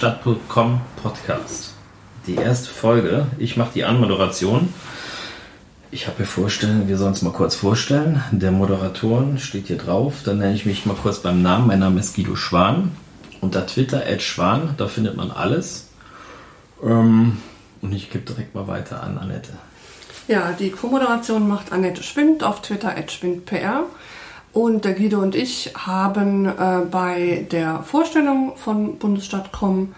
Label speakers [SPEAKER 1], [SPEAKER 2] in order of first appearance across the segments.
[SPEAKER 1] Bundesstadt.com Podcast. Die erste Folge. Ich mache die Anmoderation. Ich habe mir vorstellen, wir sollen uns mal kurz vorstellen. Der Moderatoren steht hier drauf. Dann nenne ich mich mal kurz beim Namen. Mein Name ist Guido Schwan. Unter Twitter Schwan, da findet man alles. Ähm, und ich gebe direkt mal weiter an Annette.
[SPEAKER 2] Ja, die Co-Moderation macht Annette Schwind auf Twitter @schwindpr. Und der Guido und ich haben äh, bei der Vorstellung von Bundesstadt.com,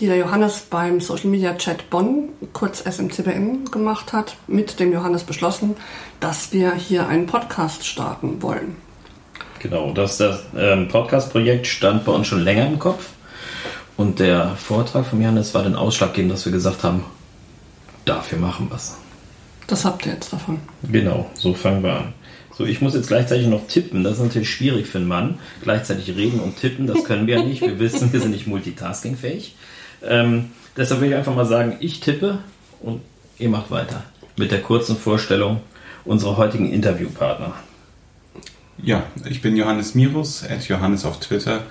[SPEAKER 2] die der Johannes beim Social Media Chat Bonn, kurz SMCBN, gemacht hat, mit dem Johannes beschlossen, dass wir hier einen Podcast starten wollen.
[SPEAKER 1] Genau, das, das ähm, Podcast-Projekt stand bei uns schon länger im Kopf. Und der Vortrag von Johannes war den ausschlaggebend, dass wir gesagt haben, dafür machen wir es.
[SPEAKER 2] Das habt ihr jetzt davon.
[SPEAKER 1] Genau, so fangen wir an. So, ich muss jetzt gleichzeitig noch tippen. Das ist natürlich schwierig für einen Mann. Gleichzeitig reden und tippen, das können wir ja nicht. Wir wissen, wir sind nicht multitaskingfähig. Ähm, deshalb will ich einfach mal sagen, ich tippe und ihr macht weiter mit der kurzen Vorstellung unserer heutigen Interviewpartner.
[SPEAKER 3] Ja, ich bin Johannes Mirus, at Johannes auf Twitter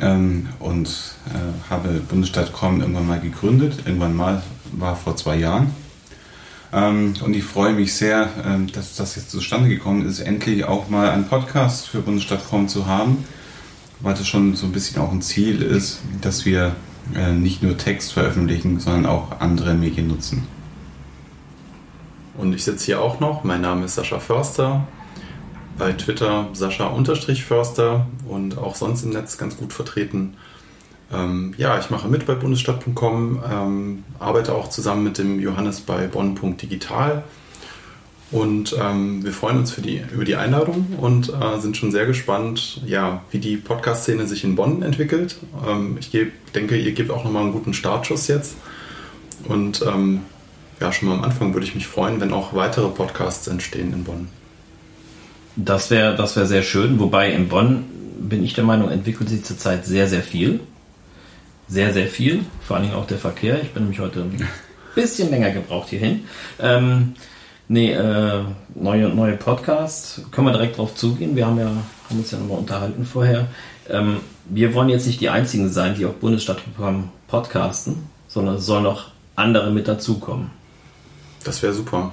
[SPEAKER 3] ähm, und äh, habe Bundesstadt.com irgendwann mal gegründet. Irgendwann mal war vor zwei Jahren und ich freue mich sehr, ähm, dass das jetzt zustande gekommen ist, endlich auch mal einen Podcast für Bundesstadtform zu haben, weil das schon so ein bisschen auch ein Ziel ist, dass wir äh, nicht nur Text veröffentlichen, sondern auch andere Medien nutzen.
[SPEAKER 4] Und ich sitze hier auch noch. Mein Name ist Sascha Förster. Bei Twitter Sascha-Förster und auch sonst im Netz ganz gut vertreten. Ähm, ja, ich mache mit bei bundesstadt.com, ähm, arbeite auch zusammen mit dem Johannes bei bonn.digital und ähm, wir freuen uns die, über die Einladung und äh, sind schon sehr gespannt, ja, wie die Podcast-Szene sich in Bonn entwickelt. Ähm, ich geb, denke, ihr gebt auch nochmal einen guten Startschuss jetzt und ähm, ja, schon mal am Anfang würde ich mich freuen, wenn auch weitere Podcasts entstehen in Bonn.
[SPEAKER 1] Das wäre das wär sehr schön, wobei in Bonn bin ich der Meinung, entwickelt sich zurzeit sehr, sehr viel sehr, sehr viel. Vor allen Dingen auch der Verkehr. Ich bin nämlich heute ein bisschen länger gebraucht hierhin. Ähm, nee, äh, neue, neue Podcast. Können wir direkt drauf zugehen. Wir haben ja haben uns ja nochmal unterhalten vorher. Ähm, wir wollen jetzt nicht die einzigen sein, die auf Bundesstadtprogramm podcasten, sondern es sollen noch andere mit dazukommen.
[SPEAKER 4] Das wäre super.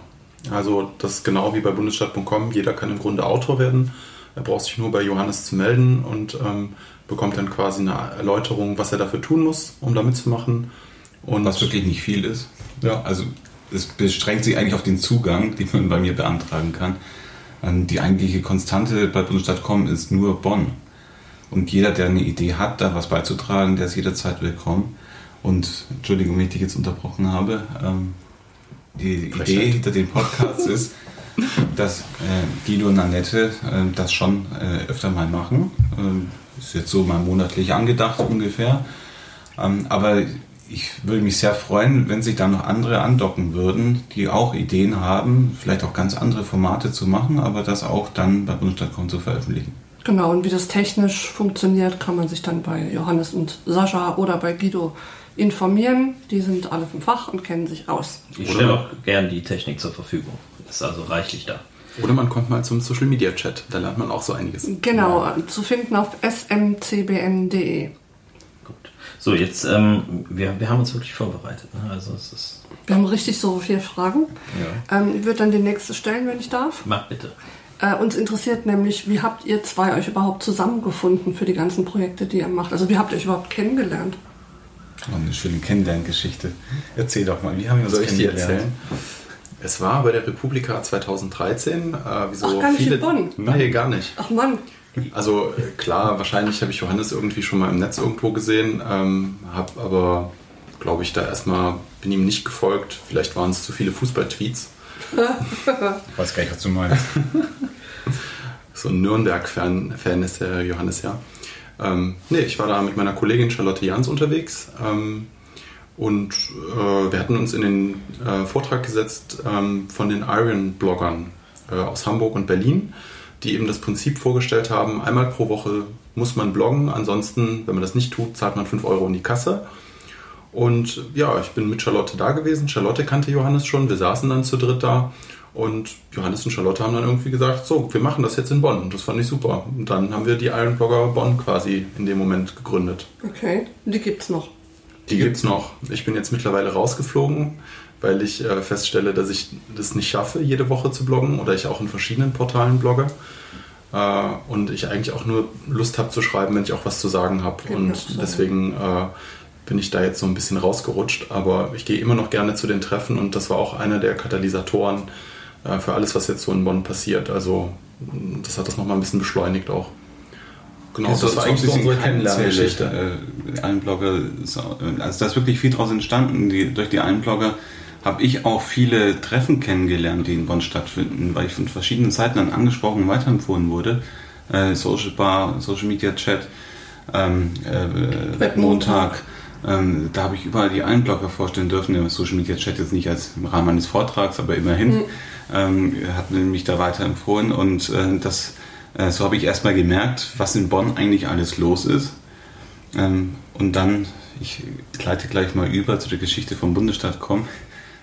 [SPEAKER 4] Also das ist genau wie bei bundesstadt.com. Jeder kann im Grunde Autor werden. Er braucht sich nur bei Johannes zu melden und ähm, bekommt dann quasi eine Erläuterung, was er dafür tun muss, um da mitzumachen.
[SPEAKER 3] Und was wirklich nicht viel ist. Ja. Also es beschränkt sich eigentlich auf den Zugang, den man bei mir beantragen kann. Ähm, die eigentliche Konstante bei Bundesstadt.com ist nur Bonn. Und jeder, der eine Idee hat, da was beizutragen, der ist jederzeit willkommen. Und Entschuldigung, wenn ich dich jetzt unterbrochen habe. Ähm, die Idee hinter dem Podcast ist, dass äh, Guido und Annette äh, das schon äh, öfter mal machen. Ist jetzt so mal monatlich angedacht ungefähr. Ähm, aber ich würde mich sehr freuen, wenn sich da noch andere andocken würden, die auch Ideen haben, vielleicht auch ganz andere Formate zu machen, aber das auch dann bei Bundesstadt.com zu veröffentlichen.
[SPEAKER 2] Genau, und wie das technisch funktioniert, kann man sich dann bei Johannes und Sascha oder bei Guido informieren. Die sind alle vom Fach und kennen sich aus.
[SPEAKER 1] Ich stelle auch gern die Technik zur Verfügung. Ist also reichlich da.
[SPEAKER 4] Oder man kommt mal zum Social Media Chat, da lernt man auch so einiges.
[SPEAKER 2] Genau, ja. zu finden auf smcbn.de.
[SPEAKER 1] Gut. So, jetzt, ähm, wir, wir haben uns wirklich vorbereitet. Ne? Also es ist
[SPEAKER 2] wir haben richtig so viele Fragen. Ja. Ähm, ich würde dann die nächste stellen, wenn ich darf.
[SPEAKER 1] Mach bitte.
[SPEAKER 2] Äh, uns interessiert nämlich, wie habt ihr zwei euch überhaupt zusammengefunden für die ganzen Projekte, die ihr macht? Also wie habt ihr euch überhaupt kennengelernt?
[SPEAKER 3] Oh, eine schöne Kennenlerngeschichte. Erzähl doch mal, wie haben wir uns
[SPEAKER 4] kennengelernt? Erzählen? Es war bei der Republika 2013. Äh,
[SPEAKER 2] wie so Ach, gar nicht viele... in Bonn?
[SPEAKER 4] Nee, gar nicht.
[SPEAKER 2] Ach Mann.
[SPEAKER 4] Also klar, wahrscheinlich habe ich Johannes irgendwie schon mal im Netz irgendwo gesehen, ähm, habe aber, glaube ich, da erstmal, bin ihm nicht gefolgt. Vielleicht waren es zu viele Fußballtweets.
[SPEAKER 3] ich weiß gar nicht, was du meinst.
[SPEAKER 4] so ein Nürnberg-Fan Fan ist der Johannes ja. Ähm, nee, ich war da mit meiner Kollegin Charlotte Jans unterwegs. Ähm, und äh, wir hatten uns in den äh, Vortrag gesetzt ähm, von den Iron-Bloggern äh, aus Hamburg und Berlin, die eben das Prinzip vorgestellt haben, einmal pro Woche muss man bloggen, ansonsten, wenn man das nicht tut, zahlt man 5 Euro in die Kasse. Und ja, ich bin mit Charlotte da gewesen. Charlotte kannte Johannes schon, wir saßen dann zu dritt da. Und Johannes und Charlotte haben dann irgendwie gesagt, so, wir machen das jetzt in Bonn. Und das fand ich super. Und dann haben wir die Iron Blogger Bonn quasi in dem Moment gegründet.
[SPEAKER 2] Okay, die gibt's noch.
[SPEAKER 4] Die gibt es noch. Ich bin jetzt mittlerweile rausgeflogen, weil ich äh, feststelle, dass ich das nicht schaffe, jede Woche zu bloggen oder ich auch in verschiedenen Portalen blogge. Äh, und ich eigentlich auch nur Lust habe zu schreiben, wenn ich auch was zu sagen habe.
[SPEAKER 2] Ja,
[SPEAKER 4] und deswegen äh, bin ich da jetzt so ein bisschen rausgerutscht. Aber ich gehe immer noch gerne zu den Treffen und das war auch einer der Katalysatoren äh, für alles, was jetzt so in Bonn passiert. Also das hat das nochmal ein bisschen beschleunigt auch. Genau,
[SPEAKER 3] Also
[SPEAKER 4] das war eigentlich so unsere Kennenlerngeschichte.
[SPEAKER 3] Äh, Einblogger, auch- also da ist wirklich viel draus entstanden. Die, durch die Einblogger habe ich auch viele Treffen kennengelernt, die in Bonn stattfinden, weil ich von verschiedenen Seiten dann angesprochen und weiterempfohlen wurde. Äh, Social Bar, Social Media Chat, ähm, äh,
[SPEAKER 2] Webmontag.
[SPEAKER 3] Ähm, da habe ich überall die Einblogger vorstellen dürfen. Der Social Media Chat jetzt nicht als im Rahmen eines Vortrags, aber immerhin ähm, hat mich da weiterempfohlen und äh, das äh, so habe ich erstmal gemerkt, was in Bonn eigentlich alles los ist. Ähm, und dann, ich gleite gleich mal über zu der Geschichte vom Bundesstaat.com.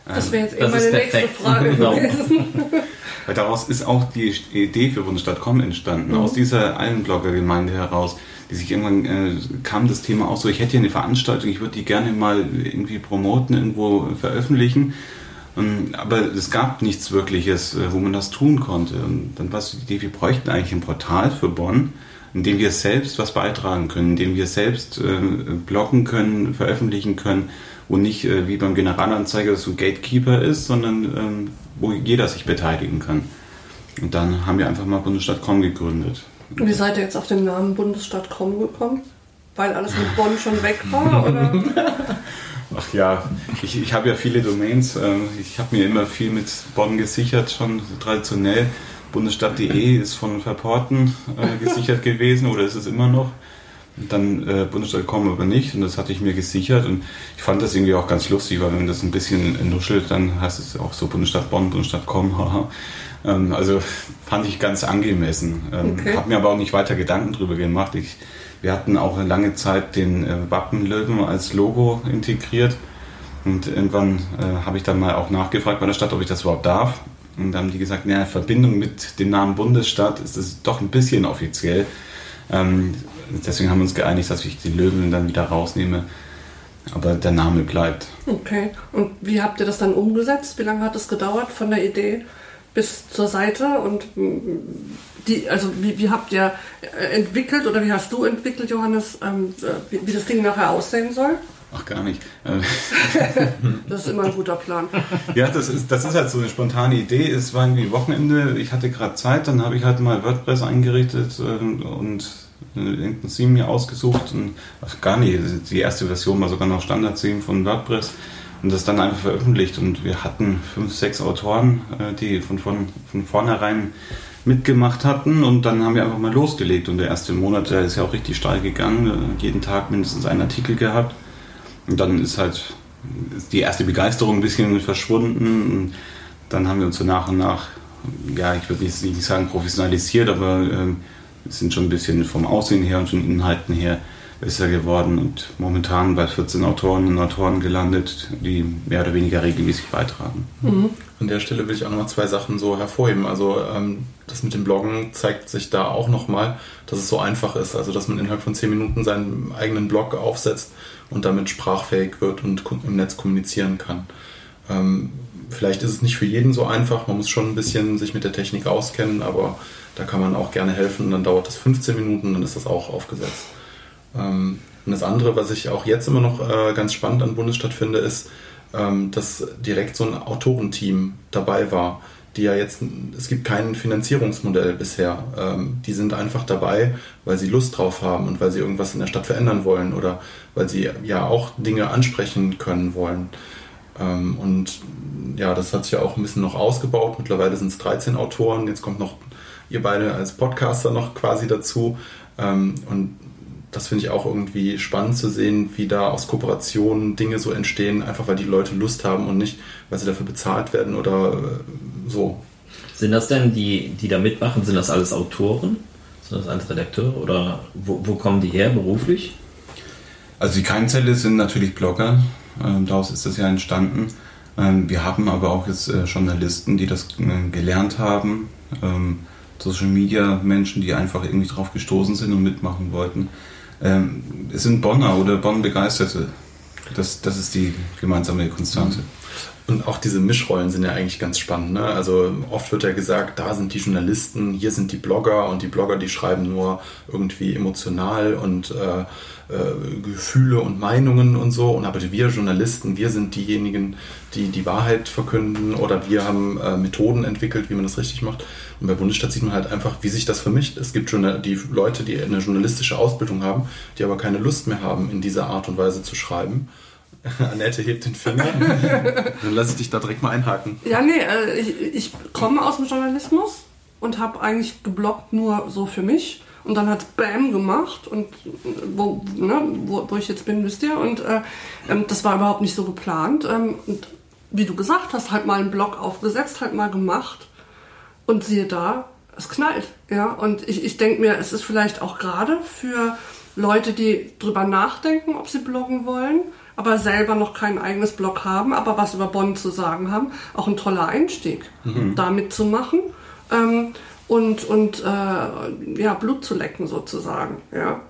[SPEAKER 2] Das wäre jetzt eh
[SPEAKER 1] Das
[SPEAKER 2] meine
[SPEAKER 1] ist
[SPEAKER 2] nächste. Frage
[SPEAKER 1] Genau.
[SPEAKER 2] gewesen.
[SPEAKER 3] Weil daraus ist auch die Idee für Bundesstaat.com entstanden, aus dieser Allenblogger-Gemeinde heraus, die sich irgendwann äh, kam das Thema auch so, ich hätte hier eine Veranstaltung, ich würde die gerne mal irgendwie promoten, irgendwo veröffentlichen. Ähm, aber es gab nichts Wirkliches, äh, wo man das tun konnte. Und dann war so die Idee, wir bräuchten eigentlich ein Portal für Bonn, in dem wir selbst was beitragen können, in dem wir selbst äh, bloggen können, veröffentlichen können, wo nicht äh, wie beim Generalanzeiger so ein Gatekeeper ist, sondern ähm, wo jeder sich beteiligen kann. Und dann haben wir einfach mal Bundesstadt.com gegründet.
[SPEAKER 2] Wie seid ihr jetzt auf den Namen Bundesstadt.com gekommen? Weil alles mit Bonn schon weg war? Oder?
[SPEAKER 3] Ach ja, ich, ich habe ja viele Domains. ähm, Ich habe mir immer viel mit Bonn gesichert, schon traditionell. Bundesstadt.de ist von Verporten äh, gesichert gewesen oder ist es immer noch. Dann äh, Bundesstadt.com aber nicht und das hatte ich mir gesichert und ich fand das irgendwie auch ganz lustig, weil wenn man das ein bisschen nuschelt, dann heißt es auch so Bundesstadt Bonn, Bundesstadt.com, haha. Ähm, also fand ich ganz angemessen. Ähm,
[SPEAKER 2] Okay.
[SPEAKER 3] Habe mir aber auch nicht weiter Gedanken drüber gemacht. Ich, wir hatten auch eine lange Zeit den äh, Wappenlöwen als Logo integriert. Und irgendwann äh, habe ich dann mal auch nachgefragt bei der Stadt, ob ich das überhaupt darf. Und dann haben die gesagt, naja, in Verbindung mit dem Namen Bundesstadt ist es doch ein bisschen offiziell. Ähm, deswegen haben wir uns geeinigt, dass ich die Löwen dann wieder rausnehme. Aber der Name bleibt.
[SPEAKER 2] Okay. Und wie habt ihr das dann umgesetzt? Wie lange hat es gedauert von der Idee bis zur Seite? Und mm, die, also wie, wie habt ihr äh, entwickelt oder wie hast du entwickelt, Johannes, ähm, äh, wie, wie das Ding nachher aussehen soll?
[SPEAKER 3] Ach, gar nicht.
[SPEAKER 2] Das ist immer ein guter Plan.
[SPEAKER 3] Ja, das ist, das ist halt so eine spontane Idee. Es war irgendwie Wochenende, ich hatte gerade Zeit, dann habe ich halt mal WordPress eingerichtet äh, und äh, irgendein Theme mir ausgesucht. Und, ach, gar nicht, die erste Version war sogar noch Standard-Theme von WordPress und das dann einfach veröffentlicht. Und wir hatten fünf, sechs Autoren, äh, die von, von, von vornherein mitgemacht hatten und dann haben wir einfach mal losgelegt und der erste Monat, der ist ja auch richtig steil gegangen, äh, jeden Tag mindestens einen Artikel gehabt und dann ist halt ist die erste Begeisterung ein bisschen verschwunden. Und dann haben wir uns so nach und nach, ja, ich würde nicht, nicht sagen professionalisiert, aber wir sind schon ein bisschen vom Aussehen her und von Inhalten her besser geworden und momentan bei 14 Autoren und Autoren gelandet, die mehr oder weniger regelmäßig beitragen.
[SPEAKER 4] An der Stelle will ich auch noch mal zwei Sachen so hervorheben. Also ähm, das mit dem Bloggen zeigt sich da auch nochmal, dass es so einfach ist. Also dass man innerhalb von zehn Minuten seinen eigenen Blog aufsetzt und damit sprachfähig wird und im Netz kommunizieren kann. Ähm, vielleicht ist es nicht für jeden so einfach. Man muss schon ein bisschen sich mit der Technik auskennen, aber da kann man auch gerne helfen. Dann dauert das 15 Minuten, dann ist das auch aufgesetzt. Ähm, und das andere, was ich auch jetzt immer noch äh, ganz spannend an Bundesstadt finde, ist, ähm, dass direkt so ein Autorenteam dabei war, die ja jetzt, es gibt kein Finanzierungsmodell bisher. Ähm, die sind einfach dabei, weil sie Lust drauf haben und weil sie irgendwas in der Stadt verändern wollen oder weil sie ja auch Dinge ansprechen können wollen. Und ja, das hat sich ja auch ein bisschen noch ausgebaut. Mittlerweile sind es 13 Autoren. Jetzt kommt noch ihr beide als Podcaster noch quasi dazu. Und das finde ich auch irgendwie spannend zu sehen, wie da aus Kooperationen Dinge so entstehen, einfach weil die Leute Lust haben und nicht, weil sie dafür bezahlt werden oder äh, so.
[SPEAKER 1] Sind das denn die, die da mitmachen, sind das alles Autoren? Sind das alles Redakteure oder wo, wo kommen die her beruflich?
[SPEAKER 3] Also die Keimzelle sind natürlich Blogger, ähm, daraus ist das ja entstanden. Ähm, wir haben aber auch jetzt äh, Journalisten, die das äh, gelernt haben, ähm, Social Media Menschen, die einfach irgendwie drauf gestoßen sind und mitmachen wollten. Ähm, es sind Bonner oder Bonn-Begeisterte. Das, das ist die gemeinsame Konstante. Mhm.
[SPEAKER 4] Und auch diese Mischrollen sind ja eigentlich ganz spannend. Ne? Also oft wird ja gesagt, da sind die Journalisten, hier sind die Blogger und die Blogger, die schreiben nur irgendwie emotional und äh, äh, Gefühle und Meinungen und so. Und aber wir Journalisten, wir sind diejenigen, die die Wahrheit verkünden oder wir haben äh, Methoden entwickelt, wie man das richtig macht. Und bei Bundesstadt sieht man halt einfach, wie sich das vermischt. Es gibt schon die Leute, die eine journalistische Ausbildung haben, die aber keine Lust mehr haben, in dieser Art und Weise zu schreiben. Annette hebt den Finger. Dann lasse ich dich da direkt mal einhaken.
[SPEAKER 2] Ja, nee, äh, ich, ich komme aus dem Journalismus und habe eigentlich geblockt nur so für mich. Und dann hat es Bam gemacht und wo, ne, wo, wo, ich jetzt bin, wisst ihr. Und äh, ähm, das war überhaupt nicht so geplant. Ähm, und wie du gesagt hast, halt mal einen Blog aufgesetzt, halt mal gemacht. Und siehe da, es knallt. Ja? Und ich, ich denke mir, es ist vielleicht auch gerade für Leute, die drüber nachdenken, ob sie bloggen wollen, aber selber noch kein eigenes Blog haben, aber was über Bonn zu sagen haben, auch ein toller Einstieg, mhm. damit zu machen ähm, und, und äh, ja, Blut zu lecken sozusagen. Ja.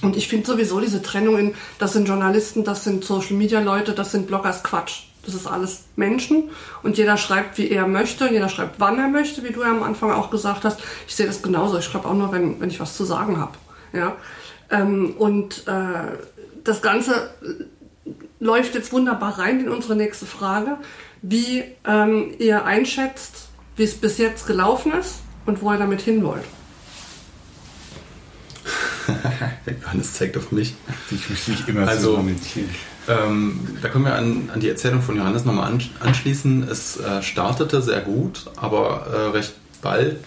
[SPEAKER 2] Und ich finde sowieso diese Trennung in, das sind Journalisten, das sind Social Media Leute, das sind Bloggers Quatsch. Das ist alles Menschen und jeder schreibt, wie er möchte, jeder schreibt, wann er möchte, wie du ja am Anfang auch gesagt hast. Ich sehe das genauso. Ich schreibe auch nur, wenn, wenn ich was zu sagen habe. Ja? Ähm, und äh, das Ganze läuft jetzt wunderbar rein in unsere nächste Frage, wie ähm, ihr einschätzt, wie es bis jetzt gelaufen ist und wo ihr damit hin wollt.
[SPEAKER 4] Johannes zeigt auf mich.
[SPEAKER 3] Ich muss nicht immer
[SPEAKER 4] also, so kommentieren. Ähm, da können wir an, an, die Erzählung von Johannes nochmal an, anschließen. Es äh, startete sehr gut, aber äh, recht bald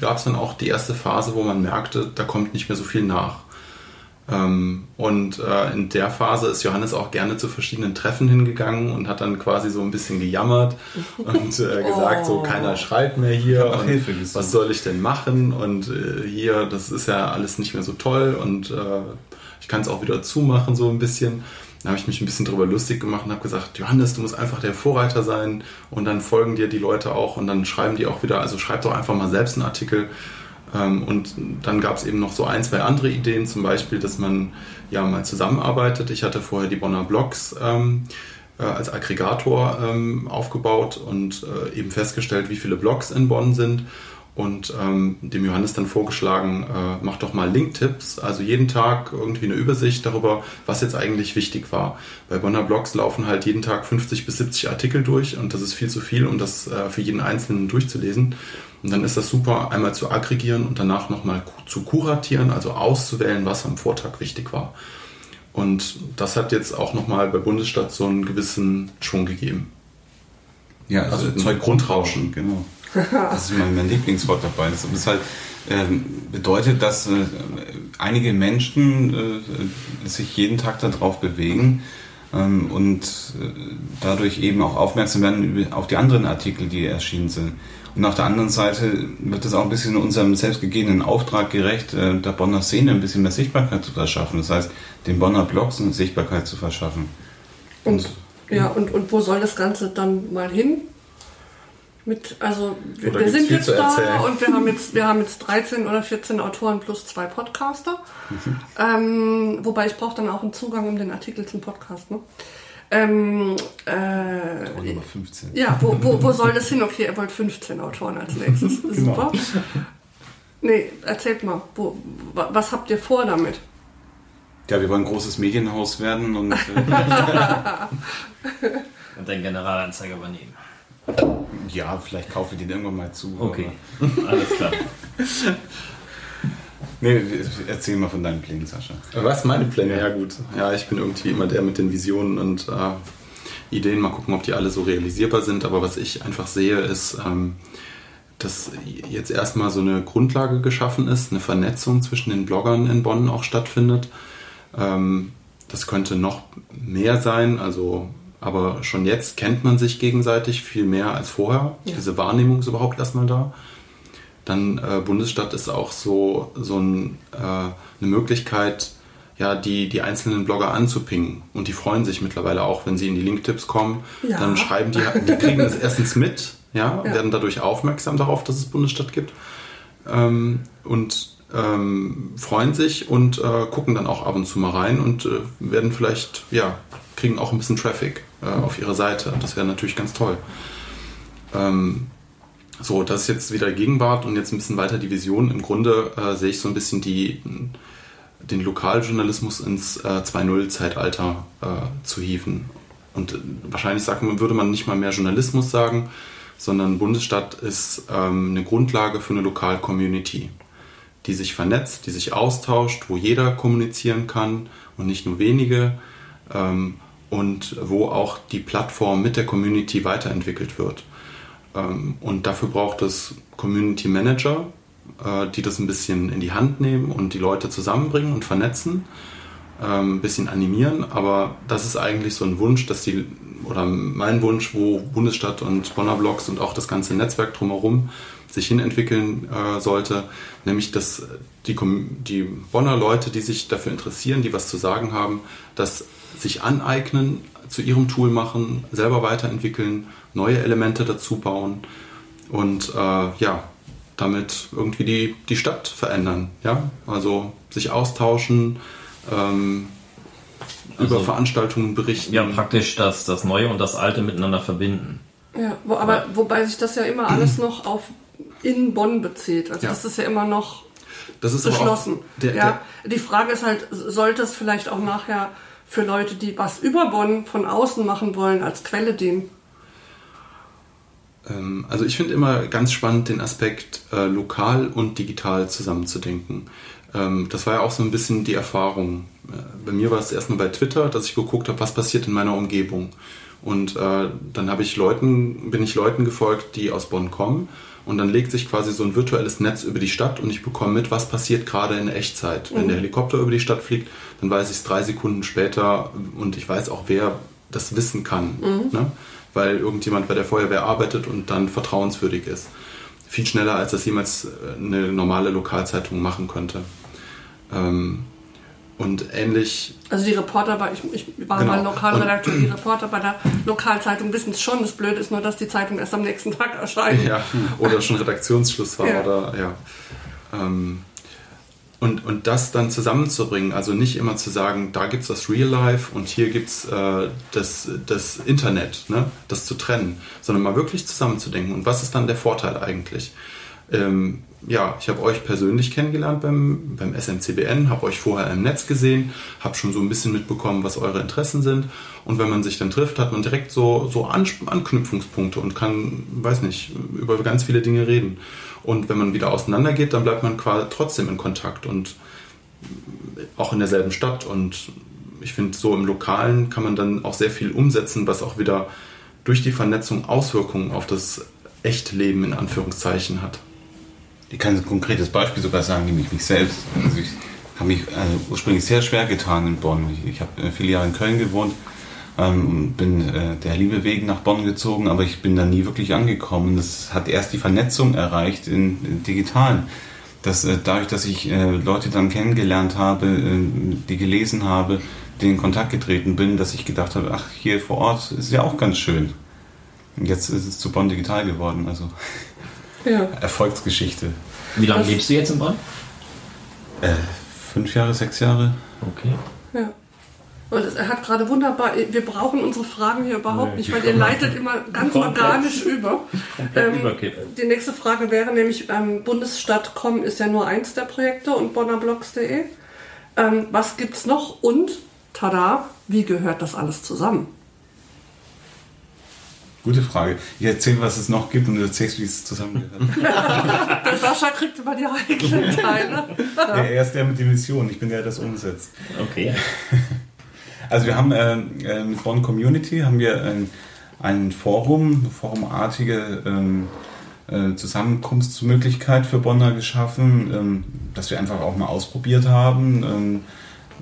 [SPEAKER 4] gab es dann auch die erste Phase, wo man merkte, da kommt nicht mehr so viel nach. Ähm, und äh, in der Phase ist Johannes auch gerne zu verschiedenen Treffen hingegangen und hat dann quasi so ein bisschen gejammert und äh, gesagt, oh. so keiner schreibt mehr hier und was soll ich denn machen und äh, hier, das ist ja alles nicht mehr so toll und äh, ich kann es auch wieder zumachen so ein bisschen. Dann habe ich mich ein bisschen drüber lustig gemacht und habe gesagt, Johannes, du musst einfach der Vorreiter sein und dann folgen dir die Leute auch und dann schreiben die auch wieder, also schreib doch einfach mal selbst einen Artikel und dann gab es eben noch so ein, zwei andere Ideen, zum Beispiel, dass man ja mal zusammenarbeitet. Ich hatte vorher die Bonner Blogs ähm, äh, als Aggregator ähm, aufgebaut und äh, eben festgestellt, wie viele Blogs in Bonn sind und ähm, dem Johannes dann vorgeschlagen, äh, mach doch mal Link-Tipps, also jeden Tag irgendwie eine Übersicht darüber, was jetzt eigentlich wichtig war. Bei Bonner Blogs laufen halt jeden Tag 50 bis 70 Artikel durch und das ist viel zu viel, um das äh, für jeden Einzelnen durchzulesen. Und dann ist das super, einmal zu aggregieren und danach nochmal zu kuratieren, also auszuwählen, was am Vortag wichtig war. Und das hat jetzt auch nochmal bei Bundesstadt so einen gewissen Schwung gegeben.
[SPEAKER 3] Ja, also, also Zeug Grundrauschen, genau. Das ist mein, mein Lieblingswort dabei. Das ist halt, ähm, bedeutet, dass äh, einige Menschen äh, sich jeden Tag darauf bewegen ähm, und äh, dadurch eben auch aufmerksam werden auf die anderen Artikel, die erschienen sind. Und auf der anderen Seite wird es auch ein bisschen unserem selbstgegebenen Auftrag gerecht, äh, der Bonner Szene ein bisschen mehr Sichtbarkeit zu verschaffen. Das heißt, den Bonner Blogs eine Sichtbarkeit zu verschaffen.
[SPEAKER 2] Und, und ja, und, und wo soll das Ganze dann mal hin? Mit, also wir, wir sind jetzt da und wir haben jetzt, wir haben jetzt 13 oder 14 Autoren plus zwei Podcaster. Mhm. Ähm, wobei ich brauche dann auch einen Zugang, um den Artikel zum Podcast. Ne? Ähm, äh, Nummer 15. Ja, wo, wo, wo soll das hin? Okay, ihr wollt 15 Autoren als nächstes. genau. Super. Nee, erzählt mal, wo, was habt ihr vor damit?
[SPEAKER 3] Ja, wir wollen ein großes Medienhaus werden und, äh,
[SPEAKER 1] und den Generalanzeiger übernehmen.
[SPEAKER 3] Ja, vielleicht kaufen wir den irgendwann mal zu.
[SPEAKER 1] Okay, alles klar.
[SPEAKER 3] Nee, erzähl mal von deinen Plänen, Sascha.
[SPEAKER 4] Was meine Pläne? Ja gut. Ja, ich bin irgendwie immer der mit den Visionen und äh, Ideen. Mal gucken, ob die alle so realisierbar sind. Aber was ich einfach sehe, ist, ähm, dass jetzt erstmal so eine Grundlage geschaffen ist, eine Vernetzung zwischen den Bloggern in Bonn auch stattfindet. Ähm, das könnte noch mehr sein, also aber schon jetzt kennt man sich gegenseitig viel mehr als vorher. Ja. Diese Wahrnehmung ist überhaupt erstmal da. Dann äh, Bundesstadt ist auch so, so ein, äh, eine Möglichkeit, ja, die, die einzelnen Blogger anzupingen. Und die freuen sich mittlerweile auch, wenn sie in die Linktipps kommen. Ja. Dann schreiben die, die kriegen das erstens mit, ja, ja, werden dadurch aufmerksam darauf, dass es Bundesstadt gibt. Ähm, und ähm, freuen sich und äh, gucken dann auch ab und zu mal rein und äh, werden vielleicht, ja, kriegen auch ein bisschen Traffic äh, auf ihre Seite. Das wäre natürlich ganz toll. Ähm, so, das ist jetzt wieder Gegenwart und jetzt ein bisschen weiter die Vision. Im Grunde äh, sehe ich so ein bisschen die, den Lokaljournalismus ins äh, 2.0-Zeitalter äh, zu hieven. Und äh, wahrscheinlich sagt man, würde man nicht mal mehr Journalismus sagen, sondern Bundesstadt ist ähm, eine Grundlage für eine Lokal-Community, die sich vernetzt, die sich austauscht, wo jeder kommunizieren kann und nicht nur wenige ähm, und wo auch die Plattform mit der Community weiterentwickelt wird. Ähm, und dafür braucht es Community Manager, äh, die das ein bisschen in die Hand nehmen und die Leute zusammenbringen und vernetzen, ähm, ein bisschen animieren. Aber das ist eigentlich so ein Wunsch, dass die, oder mein Wunsch, wo Bundesstadt und Bonner Blocks und auch das ganze Netzwerk drumherum sich hinentwickeln äh, sollte, nämlich dass die, die Bonner Leute, die sich dafür interessieren, die was zu sagen haben, das sich aneignen, zu ihrem Tool machen, selber weiterentwickeln neue Elemente dazu bauen und äh, ja, damit irgendwie die, die Stadt verändern. Ja? Also sich austauschen, ähm, also, über Veranstaltungen berichten.
[SPEAKER 1] Ja, praktisch das, das Neue und das Alte miteinander verbinden.
[SPEAKER 2] Ja, wo, aber wobei sich das ja immer alles noch auf in Bonn bezieht. Also ja. das ist ja immer noch
[SPEAKER 4] das ist
[SPEAKER 2] beschlossen. Der, ja, der, die Frage ist halt, sollte es vielleicht auch nachher für Leute, die was über Bonn von außen machen wollen, als Quelle dienen?
[SPEAKER 4] Ähm, also ich finde immer ganz spannend den Aspekt äh, lokal und digital zusammenzudenken. Ähm, das war ja auch so ein bisschen die Erfahrung. Äh, bei mir war es erstmal bei Twitter, dass ich geguckt habe, was passiert in meiner Umgebung. Und äh, dann habe ich Leuten, bin ich Leuten gefolgt, die aus Bonn kommen. Und dann legt sich quasi so ein virtuelles Netz über die Stadt und ich bekomme mit, was passiert gerade in Echtzeit. Mhm. Wenn der Helikopter über die Stadt fliegt, dann weiß ich es drei Sekunden später und ich weiß auch, wer das wissen kann. Mhm. Ne? weil irgendjemand bei der Feuerwehr arbeitet und dann vertrauenswürdig ist. Viel schneller, als das jemals äh, eine normale Lokalzeitung machen könnte. Ähm, und ähnlich.
[SPEAKER 2] Also die Reporter, bei, ich, ich war genau. mal Lokalredakteur, die Reporter bei der Lokalzeitung wissen es schon. Das Blöde ist nur, dass die Zeitung erst am nächsten Tag erscheint.
[SPEAKER 4] Ja, oder schon Redaktionsschluss war. Ja. Oder, ja. Ähm, und, und das dann zusammenzubringen, also nicht immer zu sagen, da gibt es das Real Life und hier gibt es äh, das, das Internet, ne? das zu trennen, sondern mal wirklich zusammenzudenken. Und was ist dann der Vorteil eigentlich? Ähm, ja, ich habe euch persönlich kennengelernt beim, beim SMCBN, habe euch vorher im Netz gesehen, habe schon so ein bisschen mitbekommen, was eure Interessen sind. Und wenn man sich dann trifft, hat man direkt so, so Anknüpfungspunkte und kann, weiß nicht, über ganz viele Dinge reden. Und wenn man wieder auseinandergeht, dann bleibt man quasi trotzdem in Kontakt und auch in derselben Stadt. Und ich finde, so im Lokalen kann man dann auch sehr viel umsetzen, was auch wieder durch die Vernetzung Auswirkungen auf das Echtleben in Anführungszeichen hat.
[SPEAKER 3] Ich kann ein konkretes Beispiel sogar sagen, nämlich mich selbst. Also ich habe mich äh, ursprünglich sehr schwer getan in Bonn. Ich, ich habe äh, viele Jahre in Köln gewohnt ähm, bin äh, der Liebe wegen nach Bonn gezogen, aber ich bin da nie wirklich angekommen. Das hat erst die Vernetzung erreicht in, in digitalen. Dass, äh, dadurch, dass ich äh, Leute dann kennengelernt habe, äh, die gelesen habe, denen in Kontakt getreten bin, dass ich gedacht habe, ach, hier vor Ort ist ja auch ganz schön. Und jetzt ist es zu Bonn digital geworden, also ja. Erfolgsgeschichte.
[SPEAKER 1] Wie lange lebst du jetzt in Bonn?
[SPEAKER 3] Äh, fünf Jahre, sechs Jahre.
[SPEAKER 1] Okay.
[SPEAKER 2] Ja. Und er hat gerade wunderbar, wir brauchen unsere Fragen hier überhaupt nee, nicht, weil ihr leitet immer ganz organisch über. Ähm, die nächste Frage wäre nämlich, ähm, Bundesstadt.com ist ja nur eins der Projekte und bonnerblogs.de. Ähm, was gibt es noch und, tada, wie gehört das alles zusammen?
[SPEAKER 3] Gute Frage. Ich erzähle, was es noch gibt und du erzählst, wie es zusammengehört.
[SPEAKER 2] der Sascha kriegt immer die eigenen Teile.
[SPEAKER 3] Ja, er ist der mit der Mission, ich bin der, der das umsetzt.
[SPEAKER 1] Okay.
[SPEAKER 3] Also wir haben äh, äh, mit Bonn Community haben wir ein, ein Forum, forumartige ähm, äh, Zusammenkunftsmöglichkeit für Bonner geschaffen, ähm, dass wir einfach auch mal ausprobiert haben, ähm,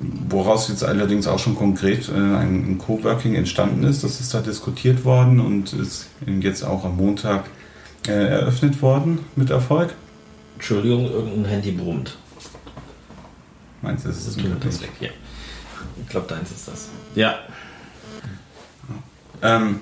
[SPEAKER 3] woraus jetzt allerdings auch schon konkret äh, ein, ein Coworking entstanden ist. Das ist da diskutiert worden und ist jetzt auch am Montag äh, eröffnet worden mit Erfolg.
[SPEAKER 1] Entschuldigung, irgendein Handy brummt.
[SPEAKER 3] Meinst du, das ist das,
[SPEAKER 1] das weg? Ja. Ich glaube, deins ist das. Ja.
[SPEAKER 3] Ähm,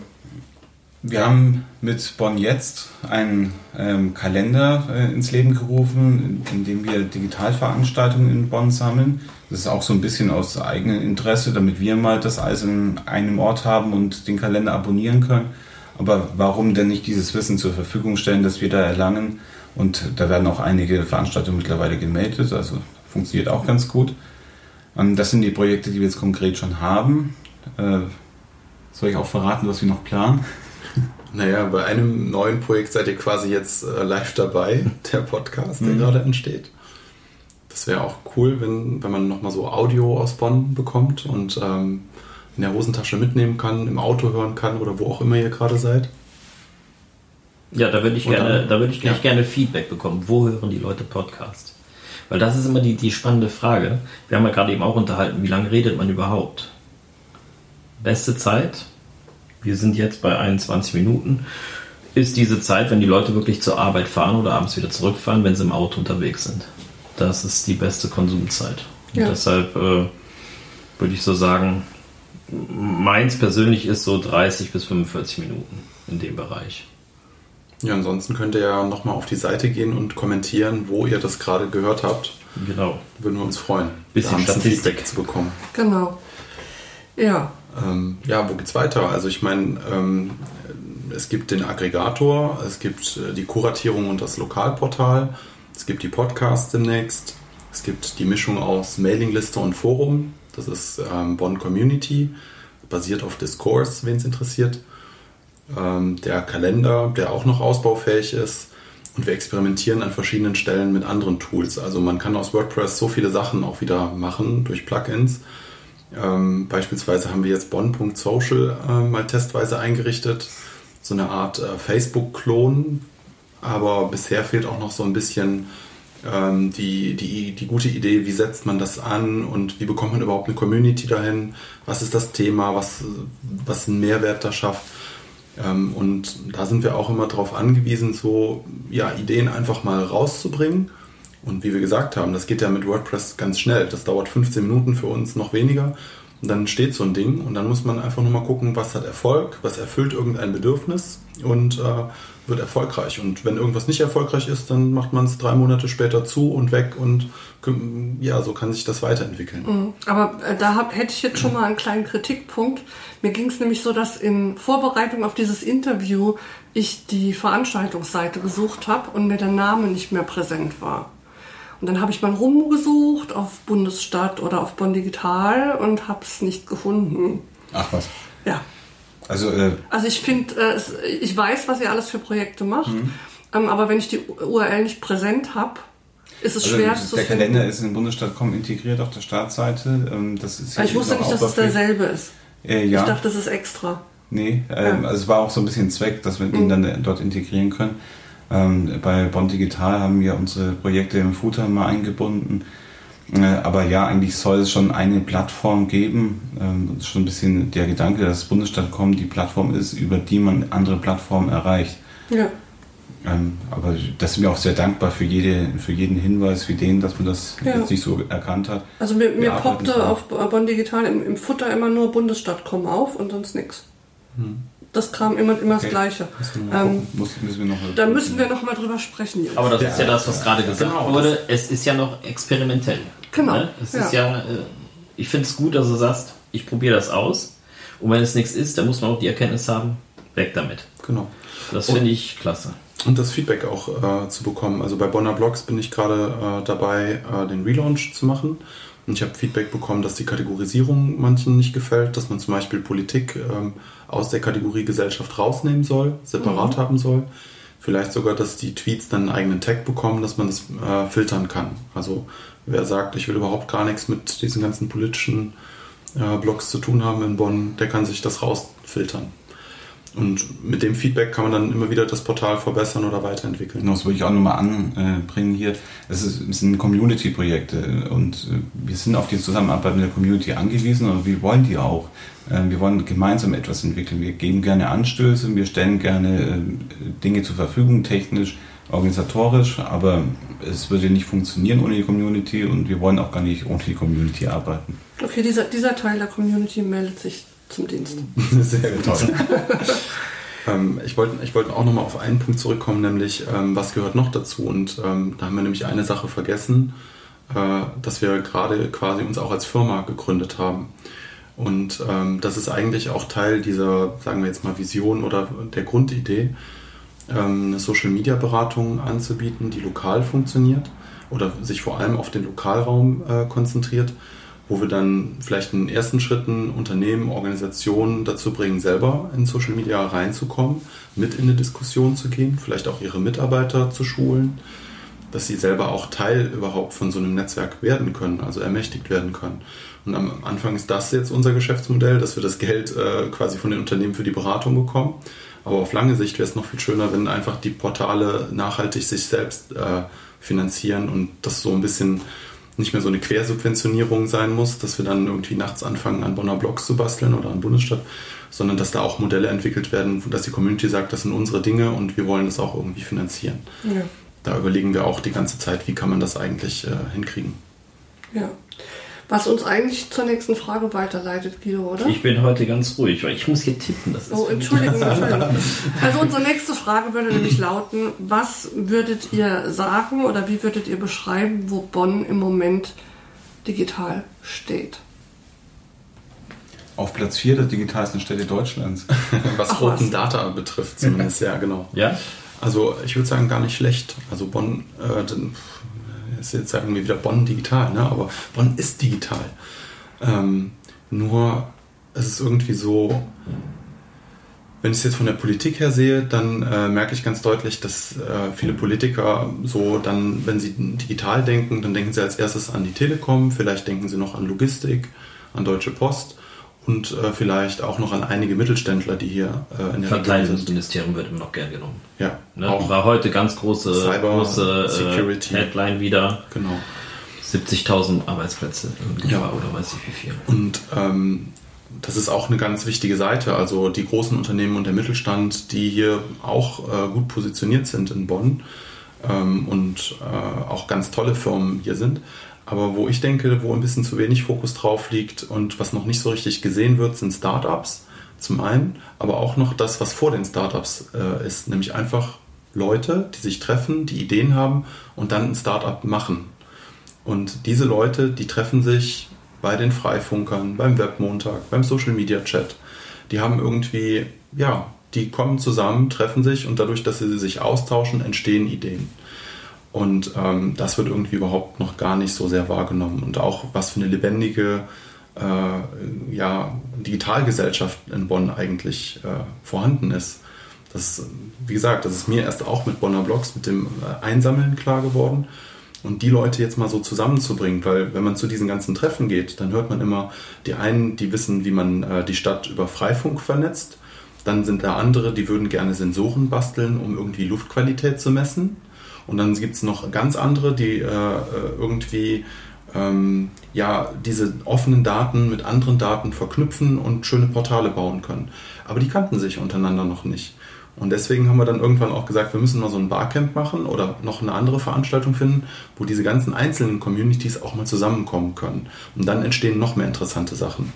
[SPEAKER 3] Wir haben mit Bonn jetzt einen ähm, Kalender äh, ins Leben gerufen, in, in, dem wir Digitalveranstaltungen in Bonn sammeln. Das ist auch so ein bisschen aus eigenem Interesse, damit wir mal das alles in einem Ort haben und den Kalender abonnieren können. Aber warum denn nicht dieses Wissen zur Verfügung stellen, das wir da erlangen? Und da werden auch einige Veranstaltungen mittlerweile gemeldet, also funktioniert auch ganz gut. Ähm, das sind die Projekte, die wir jetzt konkret schon haben. Äh, soll ich auch verraten, was wir noch planen?
[SPEAKER 4] Naja, bei einem neuen Projekt seid ihr quasi jetzt äh, live dabei, der Podcast, der mhm. gerade entsteht. Das wäre auch cool, wenn, wenn man nochmal so Audio aus Bonn bekommt und ähm, in der Hosentasche mitnehmen kann, im Auto hören kann oder wo auch immer ihr gerade seid.
[SPEAKER 1] Ja, da würde ich, gerne, da würde ich ja. gerne Feedback bekommen. Wo hören die Leute Podcast? Weil das ist immer die, die spannende Frage. Wir haben ja gerade eben auch unterhalten, wie lange redet man überhaupt? Beste Zeit, wir sind jetzt bei 21 Minuten, ist diese Zeit, wenn die Leute wirklich zur Arbeit fahren oder abends wieder zurückfahren, wenn sie im Auto unterwegs sind. Das ist die beste Konsumzeit. Ja. deshalb äh, würde ich so sagen, meins persönlich ist so 30 bis 45 Minuten in dem Bereich.
[SPEAKER 4] Ja, ansonsten könnt ihr ja nochmal auf die Seite gehen und kommentieren, wo ihr das gerade gehört habt.
[SPEAKER 1] Genau.
[SPEAKER 4] Würden wir uns freuen,
[SPEAKER 1] bisschen Statistik zu bekommen.
[SPEAKER 2] Genau. Ja.
[SPEAKER 4] Ähm, ja, wo geht's weiter? Also ich meine, ähm, es gibt den Aggregator, es gibt äh, die Kuratierung und das Lokalportal, es gibt die Podcasts demnächst, es gibt die Mischung aus Mailingliste und Forum, das ist ähm, Bonn Community, basiert auf Discourse, wen es interessiert. Ähm, der Kalender, der auch noch ausbaufähig ist. Und wir experimentieren an verschiedenen Stellen mit anderen Tools. Also man kann aus WordPress so viele Sachen auch wieder machen durch Plugins. Ähm, beispielsweise haben wir jetzt Bonn.social äh, mal testweise eingerichtet. So eine Art äh, Facebook-Klon. Aber bisher fehlt auch noch so ein bisschen ähm, die, die, die gute Idee, wie setzt man das an und wie bekommt man überhaupt eine Community dahin? Was ist das Thema? Was, was einen Mehrwert da schafft? Ähm, und da sind wir auch immer darauf angewiesen, so ja, Ideen einfach mal rauszubringen. Und wie wir gesagt haben, das geht ja mit WordPress ganz schnell. Das dauert 15 Minuten für uns, noch weniger. Und dann steht so ein Ding und dann muss man einfach nur mal gucken, was hat Erfolg, was erfüllt irgendein Bedürfnis und äh, wird erfolgreich. Und wenn irgendwas nicht erfolgreich ist, dann macht man es drei Monate später zu und weg und ja, so kann sich das weiterentwickeln.
[SPEAKER 2] Mhm. Aber äh, da hab, hätte ich jetzt schon mal einen kleinen Kritikpunkt. Mir ging es nämlich so, dass in Vorbereitung auf dieses Interview ich die Veranstaltungsseite gesucht habe und mir der Name nicht mehr präsent war. Und dann habe ich mal rumgesucht auf Bundesstadt oder auf Bonn Digital und habe es nicht gefunden.
[SPEAKER 3] Ach was.
[SPEAKER 2] Ja.
[SPEAKER 3] Also, äh,
[SPEAKER 2] also ich finde, äh, ich weiß, was ihr alles für Projekte macht, mhm. ähm, aber wenn ich die URL nicht präsent habe, ist es also schwer
[SPEAKER 3] zu Der Kalender ist in Bundesstadt.com integriert auf der Startseite. Ähm, das ist
[SPEAKER 2] ich wusste nicht, dass es derselbe ist.
[SPEAKER 3] Äh, ja.
[SPEAKER 2] Ich dachte, das ist extra.
[SPEAKER 3] Nee, ähm, ja. also es war auch so ein bisschen Zweck, dass wir mhm. ihn dann dort integrieren können. Ähm, bei Bond Digital haben wir unsere Projekte im Footer mal eingebunden. Äh, aber ja, eigentlich soll es schon eine Plattform geben. Ähm, das ist schon ein bisschen der Gedanke, dass Bundesstadt.com die Plattform ist, über die man andere Plattformen erreicht.
[SPEAKER 2] Ja.
[SPEAKER 3] Ähm, aber da sind wir auch sehr dankbar für, jede, für jeden Hinweis wie den, dass man das ja. jetzt nicht so erkannt hat.
[SPEAKER 2] Also mir, mir poppte auf Bonn Digital im, im Futter immer nur Bundesstadt.com auf und sonst nichts. Hm das kam immer, immer okay. das Gleiche. Ähm, müssen wir noch da müssen wir noch mal drüber sprechen.
[SPEAKER 1] Jetzt. Aber das ja. ist ja das, was gerade gesagt genau, wurde. Es ist ja noch experimentell.
[SPEAKER 2] Genau. Ne?
[SPEAKER 1] Es ja. ist ja, äh, ich finde es gut, dass du sagst, ich probiere das aus. Und wenn es nichts ist, dann muss man auch die Erkenntnis haben, weg damit.
[SPEAKER 4] Genau.
[SPEAKER 1] Das finde ich klasse.
[SPEAKER 4] Und das Feedback auch äh, zu bekommen. Also bei Bonner Blogs bin ich gerade äh, dabei, äh, den Relaunch zu machen. Und ich habe Feedback bekommen, dass die Kategorisierung manchen nicht gefällt, dass man zum Beispiel Politik ähm, aus der Kategorie Gesellschaft rausnehmen soll, separat mhm. haben soll. Vielleicht sogar, dass die Tweets dann einen eigenen Tag bekommen, dass man das äh, filtern kann. Also wer sagt, ich will überhaupt gar nichts mit diesen ganzen politischen äh, Blogs zu tun haben in Bonn, der kann sich das rausfiltern. Und mit dem Feedback kann man dann immer wieder das Portal verbessern oder weiterentwickeln.
[SPEAKER 3] Genau, das würde ich auch nochmal anbringen hier. Es, sind Community-Projekte und äh, wir sind auf die Zusammenarbeit mit der Community angewiesen und wir wollen die auch. Ähm, wir wollen gemeinsam etwas entwickeln. Wir geben gerne Anstöße, wir stellen gerne äh, Dinge zur Verfügung, technisch, organisatorisch, aber es würde nicht funktionieren ohne die Community und wir wollen auch gar nicht ohne die Community arbeiten.
[SPEAKER 2] Okay, dieser, dieser Teil der Community meldet sich zum Dienst.
[SPEAKER 3] Sehr toll.
[SPEAKER 4] Ähm, ich wollte ich wollt auch nochmal auf einen Punkt zurückkommen, nämlich ähm, was gehört noch dazu? Und ähm, da haben wir nämlich eine Sache vergessen, äh, dass wir gerade quasi uns auch als Firma gegründet haben. Und ähm, das ist eigentlich auch Teil dieser, sagen wir jetzt mal, Vision oder der Grundidee, ähm, eine Social-Media-Beratung anzubieten, die lokal funktioniert oder sich vor allem auf den Lokalraum äh, konzentriert, wo wir dann vielleicht in ersten Schritten Unternehmen, Organisationen dazu bringen, selber in Social Media reinzukommen, mit in eine Diskussion zu gehen, vielleicht auch ihre Mitarbeiter zu schulen, dass sie selber auch Teil überhaupt von so einem Netzwerk werden können, also ermächtigt werden können. Und am Anfang ist das jetzt unser Geschäftsmodell, dass wir das Geld äh, quasi von den Unternehmen für die Beratung bekommen. Aber auf lange Sicht wäre es noch viel schöner, wenn einfach die Portale nachhaltig sich selbst äh, finanzieren und das so ein bisschen nicht mehr so eine Quersubventionierung sein muss, dass wir dann irgendwie nachts anfangen, an Bonner Blocks zu basteln oder an Bundesstadt, sondern dass da auch Modelle entwickelt werden, dass die Community sagt, das sind unsere Dinge und wir wollen das auch irgendwie finanzieren. Ja. Da überlegen wir auch die ganze Zeit, wie kann man das eigentlich äh, hinkriegen.
[SPEAKER 2] Ja. Was uns eigentlich zur nächsten Frage weiterleitet, Guido, oder?
[SPEAKER 1] Ich bin heute ganz ruhig, weil ich muss hier tippen.
[SPEAKER 2] Das ist oh, Entschuldigung, Entschuldigung. Also unsere nächste Frage würde nämlich lauten, was würdet ihr sagen oder wie würdet ihr beschreiben, wo Bonn im Moment digital steht?
[SPEAKER 3] Auf Platz 4 der digitalsten Städte Deutschlands.
[SPEAKER 4] was Ach, Open was? Data betrifft zumindest, ja genau.
[SPEAKER 1] Ja?
[SPEAKER 4] Also ich würde sagen, gar nicht schlecht. Also Bonn, äh, ist jetzt sagen wir wieder Bonn digital, ne? aber Bonn ist digital. Ähm, nur es ist irgendwie so, wenn ich es jetzt von der Politik her sehe, dann äh, merke ich ganz deutlich, dass äh, viele Politiker so dann, wenn sie digital denken, dann denken sie als erstes an die Telekom, vielleicht denken sie noch an Logistik, an Deutsche Post und äh, vielleicht auch noch an einige Mittelständler, die hier
[SPEAKER 1] äh, in der Verteidigungsministerium wird immer noch gern genommen.
[SPEAKER 4] Ja.
[SPEAKER 1] Ne? Auch War heute ganz große, Cyber große äh, Security. Headline wieder.
[SPEAKER 4] Genau.
[SPEAKER 1] 70.000 Arbeitsplätze
[SPEAKER 4] ja. oder weiß ich wie viel. Und ähm, das ist auch eine ganz wichtige Seite. Also die großen Unternehmen und der Mittelstand, die hier auch äh, gut positioniert sind in Bonn ähm, und äh, auch ganz tolle Firmen hier sind. Aber wo ich denke, wo ein bisschen zu wenig Fokus drauf liegt und was noch nicht so richtig gesehen wird, sind Startups zum einen, aber auch noch das, was vor den Startups äh, ist, nämlich einfach Leute, die sich treffen, die Ideen haben und dann ein Startup machen. Und diese Leute, die treffen sich bei den Freifunkern, beim Webmontag, beim Social Media Chat. Die haben irgendwie, ja, die kommen zusammen, treffen sich und dadurch, dass sie sich austauschen, entstehen Ideen. Und ähm, das wird irgendwie überhaupt noch gar nicht so sehr wahrgenommen. Und auch was für eine lebendige äh, ja, Digitalgesellschaft in Bonn eigentlich äh, vorhanden ist. Das, wie gesagt, das ist mir erst auch mit Bonner Blogs, mit dem äh, Einsammeln klar geworden. Und die Leute jetzt mal so zusammenzubringen, weil wenn man zu diesen ganzen Treffen geht, dann hört man immer, die einen, die wissen, wie man äh, die Stadt über Freifunk vernetzt. Dann sind da andere, die würden gerne Sensoren basteln, um irgendwie Luftqualität zu messen. Und dann gibt es noch ganz andere, die äh, äh, irgendwie ähm, ja, diese offenen Daten mit anderen Daten verknüpfen und schöne Portale bauen können. Aber die kannten sich untereinander noch nicht. Und deswegen haben wir dann irgendwann auch gesagt, wir müssen mal so ein Barcamp machen oder noch eine andere Veranstaltung finden, wo diese ganzen einzelnen Communities auch mal zusammenkommen können. Und dann entstehen noch mehr interessante Sachen.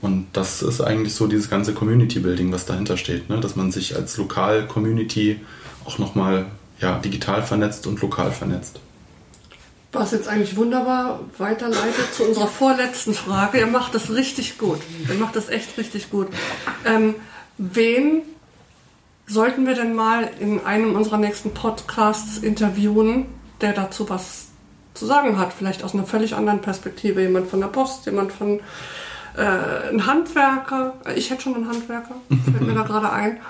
[SPEAKER 4] Und das ist eigentlich so dieses ganze Community Building, was dahinter steht, ne? dass man sich als Lokal-Community auch nochmal ja, digital vernetzt und lokal vernetzt.
[SPEAKER 2] Was jetzt eigentlich wunderbar weiterleitet zu unserer vorletzten Frage. Ihr macht das richtig gut. Ihr macht das echt richtig gut. Ähm, wen sollten wir denn mal in einem unserer nächsten Podcasts interviewen, der dazu was zu sagen hat? Vielleicht aus einer völlig anderen Perspektive. Jemand von der Post, jemand von äh, ein Handwerker. Ich hätte schon einen Handwerker, fällt mir da gerade ein.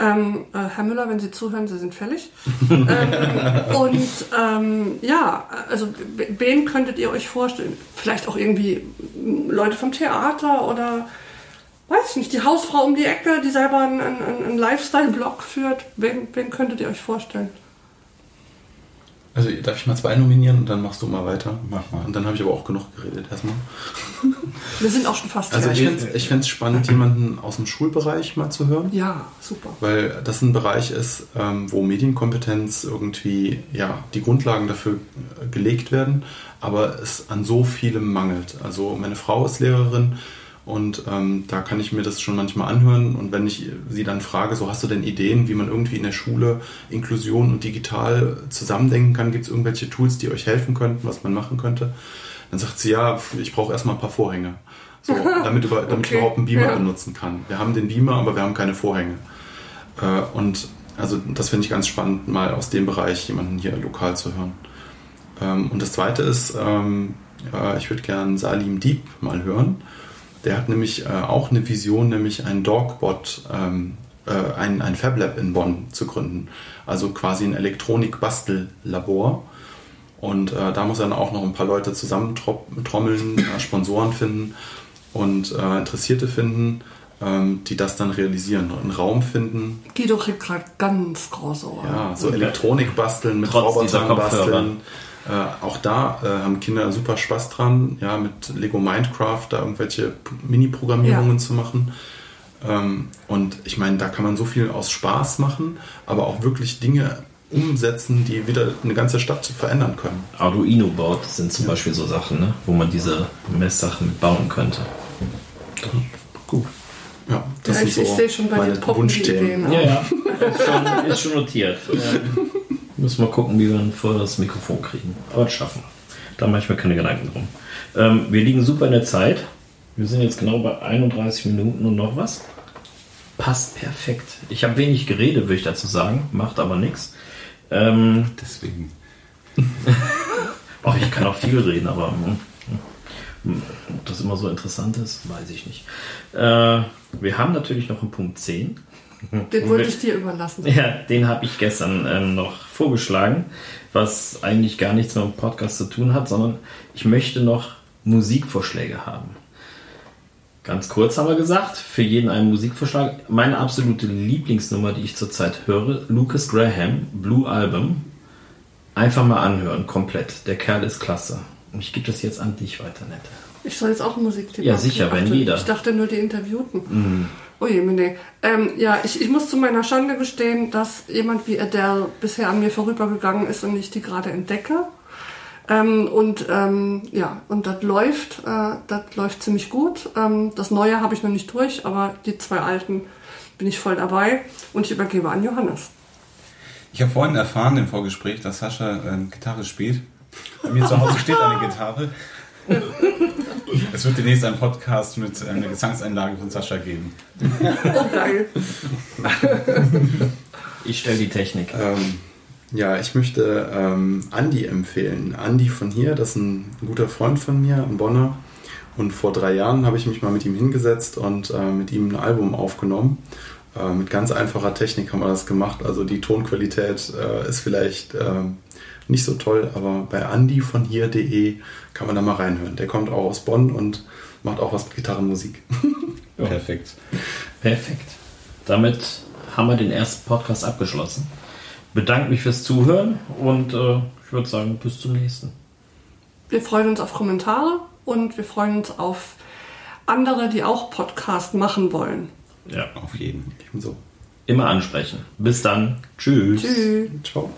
[SPEAKER 2] Ähm, äh, Herr Müller, wenn Sie zuhören, Sie sind fällig. ähm, und ähm, ja, also wen könntet ihr euch vorstellen? Vielleicht auch irgendwie Leute vom Theater oder weiß ich nicht, die Hausfrau um die Ecke, die selber einen, einen, einen Lifestyle-Blog führt. Wen, wen könntet ihr euch vorstellen?
[SPEAKER 4] Also darf ich mal zwei nominieren und dann machst du mal weiter? Mach mal. Und dann habe ich aber auch genug geredet erstmal.
[SPEAKER 2] Wir sind auch schon fast
[SPEAKER 4] Also ich finde es spannend, jemanden aus dem Schulbereich mal zu hören.
[SPEAKER 2] Ja, super.
[SPEAKER 4] Weil das ein Bereich ist, ähm, wo Medienkompetenz irgendwie, ja, die Grundlagen dafür äh, gelegt werden, aber es an so vielem mangelt. Also meine Frau ist Lehrerin Und ähm, da kann ich mir das schon manchmal anhören. Und wenn ich sie dann frage, so hast du denn Ideen, wie man irgendwie in der Schule Inklusion und digital zusammendenken kann? Gibt es irgendwelche Tools, die euch helfen könnten, was man machen könnte? Dann sagt sie, ja, ich brauche erstmal ein paar Vorhänge. So, damit, über, damit okay. ich überhaupt einen Beamer ja. benutzen kann. Wir haben den Beamer, aber wir haben keine Vorhänge. Äh, und also das finde ich ganz spannend, mal aus dem Bereich jemanden hier lokal zu hören. Ähm, und das zweite ist, ähm, äh, ich würde gerne Salim Deep mal hören. Der hat nämlich äh, auch eine Vision, nämlich ein Dogbot, ähm, äh, ein, ein FabLab in Bonn zu gründen. Also quasi ein Elektronik-Bastellabor. Und äh, da muss er dann auch noch ein paar Leute zusammentrommeln, äh, Sponsoren finden und äh, Interessierte finden, ähm, die das dann realisieren. Einen Raum finden.
[SPEAKER 2] Guido kriegt gerade ganz große Ohren.
[SPEAKER 4] Ja, so Elektronik basteln, mit Robotern basteln. Äh, auch da äh, haben Kinder super Spaß dran, ja, mit Lego Minecraft da irgendwelche Mini-Programmierungen ja. zu machen. Ähm, und ich meine, da kann man so viel aus Spaß machen, aber auch wirklich Dinge umsetzen, die wieder eine ganze Stadt verändern können.
[SPEAKER 1] Arduino-Boards sind zum ja. Beispiel so Sachen, ne, wo man diese Messsachen bauen könnte.
[SPEAKER 4] Gut.
[SPEAKER 2] Ja, das ja, ich, so ich sehe schon bei den Wunschthemen.
[SPEAKER 1] Ja, ja, ist schon, ist schon notiert. Ja. Müssen wir gucken, wie wir vor das Mikrofon kriegen. Aber das schaffen wir. Da mache ich mir keine Gedanken drum. Ähm, wir liegen super in der Zeit. Wir sind jetzt genau bei 31 Minuten und noch was. Passt perfekt. Ich habe wenig geredet, würde ich dazu sagen. Macht aber nichts. Ähm,
[SPEAKER 3] Deswegen.
[SPEAKER 1] Ach, ich kann auch viel reden, aber hm, hm, ob das immer so interessant ist, weiß ich nicht. Äh, wir haben natürlich noch einen Punkt 10.
[SPEAKER 2] Den wollte ich dir überlassen.
[SPEAKER 1] Ja, den habe ich gestern ähm, noch vorgeschlagen, was eigentlich gar nichts mit dem Podcast zu tun hat, sondern ich möchte noch Musikvorschläge haben. Ganz kurz haben wir gesagt, für jeden einen Musikvorschlag. Meine absolute Lieblingsnummer, die ich zurzeit höre, Lucas Graham, Blue Album. Einfach mal anhören, komplett. Der Kerl ist klasse. Und ich gebe das jetzt an dich weiter, Nette.
[SPEAKER 2] Ich soll jetzt auch Musiktipp
[SPEAKER 1] Ja, sicher, wenn jeder.
[SPEAKER 2] Ich dachte nur die Interviewten. Mhm. Oh je, nee. Ähm, ja, ich, ich muss zu meiner Schande gestehen, dass jemand wie Adele bisher an mir vorübergegangen ist und ich die gerade entdecke. Ähm, und ähm, ja, und das läuft, äh, das läuft ziemlich gut. Ähm, das Neue habe ich noch nicht durch, aber die zwei alten bin ich voll dabei und ich übergebe an Johannes.
[SPEAKER 3] Ich habe vorhin erfahren im Vorgespräch, dass Sascha äh, Gitarre spielt. Bei mir zu Hause steht eine Gitarre. Es wird demnächst einen Podcast mit einer Gesangseinlage von Sascha geben.
[SPEAKER 2] Oh, geil.
[SPEAKER 1] Ich stelle die Technik.
[SPEAKER 4] Ähm, ja, ich möchte ähm, Andi empfehlen. Andi von hier, das ist ein guter Freund von mir, ein Bonner. Und vor drei Jahren habe ich mich mal mit ihm hingesetzt und äh, mit ihm ein Album aufgenommen. Äh, mit ganz einfacher Technik haben wir das gemacht. Also die Tonqualität äh, ist vielleicht ähm, nicht so toll, aber bei Andi von hier.de kann man da mal reinhören. Der kommt auch aus Bonn und macht auch was mit Gitarrenmusik.
[SPEAKER 3] ja. Perfekt.
[SPEAKER 1] Perfekt. Damit haben wir den ersten Podcast abgeschlossen. Bedanke mich fürs Zuhören und äh, ich würde sagen, bis zum nächsten.
[SPEAKER 2] Wir freuen uns auf Kommentare und wir freuen uns auf andere, die auch Podcast machen wollen.
[SPEAKER 1] Ja, auf jeden. Ebenso. Immer ansprechen. Bis dann.
[SPEAKER 2] Tschüss. Tschüss. Ciao.